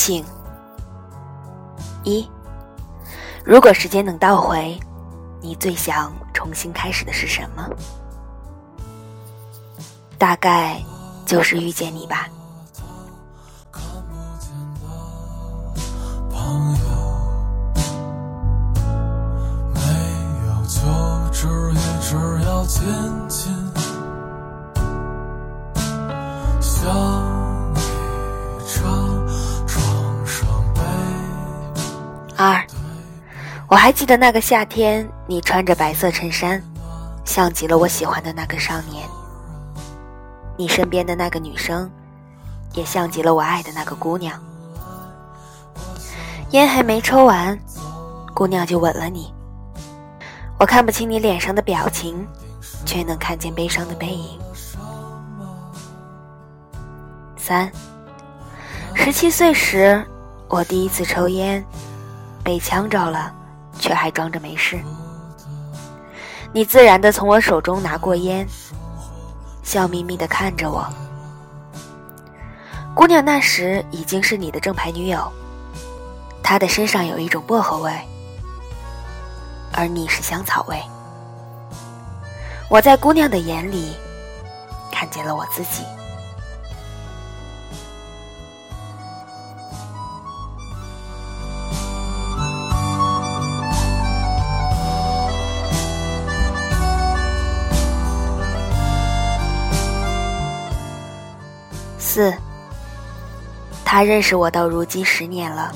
性。一，如果时间能倒回，你最想重新开始的是什么？大概就是遇见你吧。我还记得那个夏天，你穿着白色衬衫，像极了我喜欢的那个少年。你身边的那个女生，也像极了我爱的那个姑娘。烟还没抽完，姑娘就吻了你。我看不清你脸上的表情，却能看见悲伤的背影。三，十七岁时，我第一次抽烟，被呛着了，却还装着没事。你自然的从我手中拿过烟，笑眯眯的看着我。姑娘那时已经是你的正牌女友，她的身上有一种薄荷味。而你是香草味，我在姑娘的眼里看见了我自己。他认识我到如今十年了，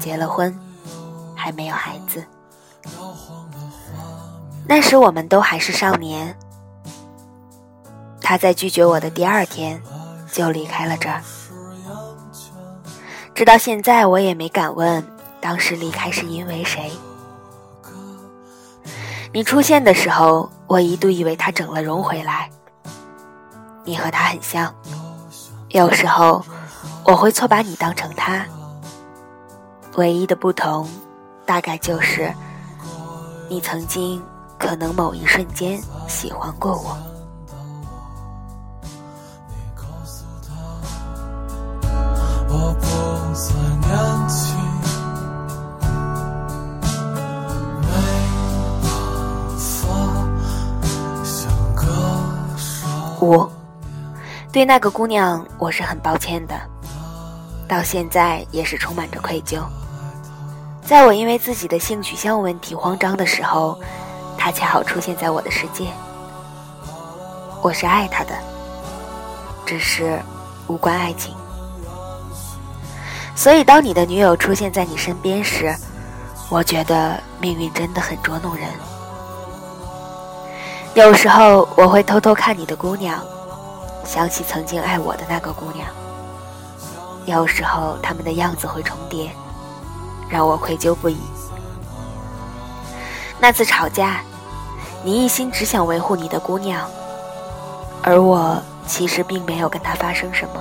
结了婚，还没有孩子。那时我们都还是少年，他在拒绝我的第二天就离开了这儿。直到现在，我也没敢问当时离开是因为谁。你出现的时候，我一度以为他整了容回来。你和他很像，有时候我会错把你当成他。唯一的不同，大概就是你曾经。可能某一瞬间喜欢过我。五，对那个姑娘我是很抱歉的，到现在也是充满着愧疚。在我因为自己的性取向问题慌张的时候。他恰好出现在我的世界，我是爱他的，只是无关爱情。所以，当你的女友出现在你身边时，我觉得命运真的很捉弄人。有时候，我会偷偷看你的姑娘，想起曾经爱我的那个姑娘。有时候，他们的样子会重叠，让我愧疚不已。那次吵架。你一心只想维护你的姑娘，而我其实并没有跟她发生什么，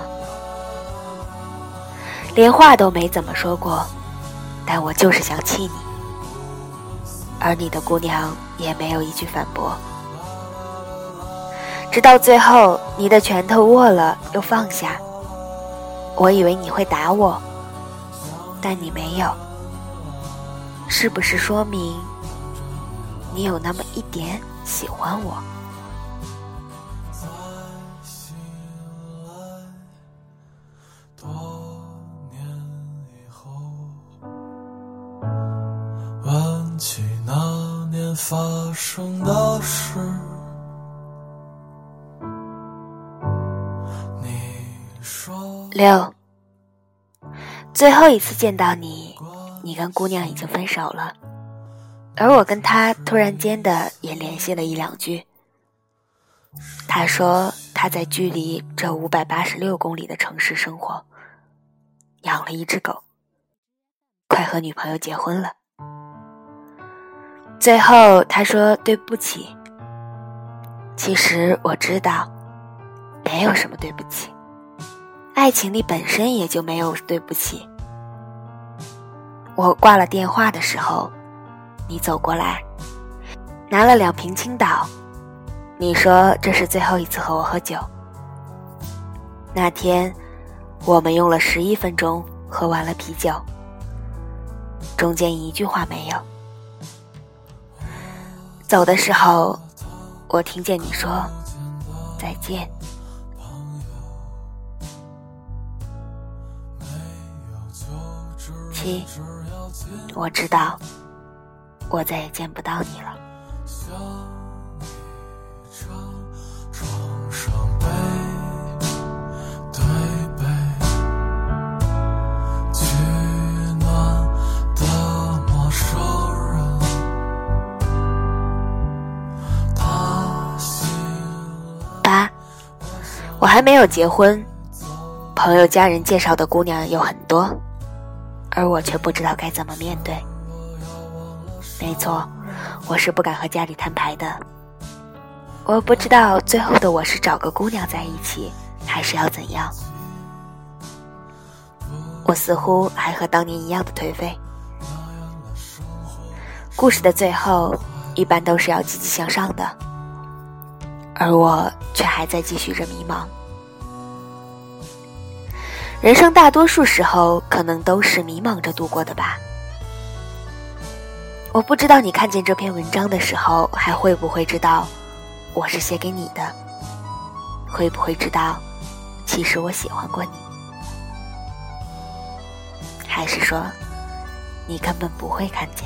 连话都没怎么说过，但我就是想气你，而你的姑娘也没有一句反驳，直到最后你的拳头握了又放下，我以为你会打我，但你没有，是不是说明？你有那么一点喜欢我。问起那年发生的事，六，最后一次见到你，你跟姑娘已经分手了。而我跟他突然间的也联系了一两句。他说他在距离这五百八十六公里的城市生活，养了一只狗，快和女朋友结婚了。最后他说对不起。其实我知道，没有什么对不起，爱情里本身也就没有对不起。我挂了电话的时候。你走过来，拿了两瓶青岛。你说这是最后一次和我喝酒。那天，我们用了十一分钟喝完了啤酒，中间一句话没有。走的时候，我听见你说再见。七，我知道，我再也见不到你了。八，我还没有结婚，朋友家人介绍的姑娘有很多。而我却不知道该怎么面对。没错，我是不敢和家里摊牌的。我不知道最后的我是找个姑娘在一起，还是要怎样。我似乎还和当年一样的颓废。故事的最后，一般都是要积极向上的，而我却还在继续着迷茫。人生大多数时候，可能都是迷茫着度过的吧。我不知道你看见这篇文章的时候，还会不会知道我是写给你的？会不会知道，其实我喜欢过你？还是说，你根本不会看见？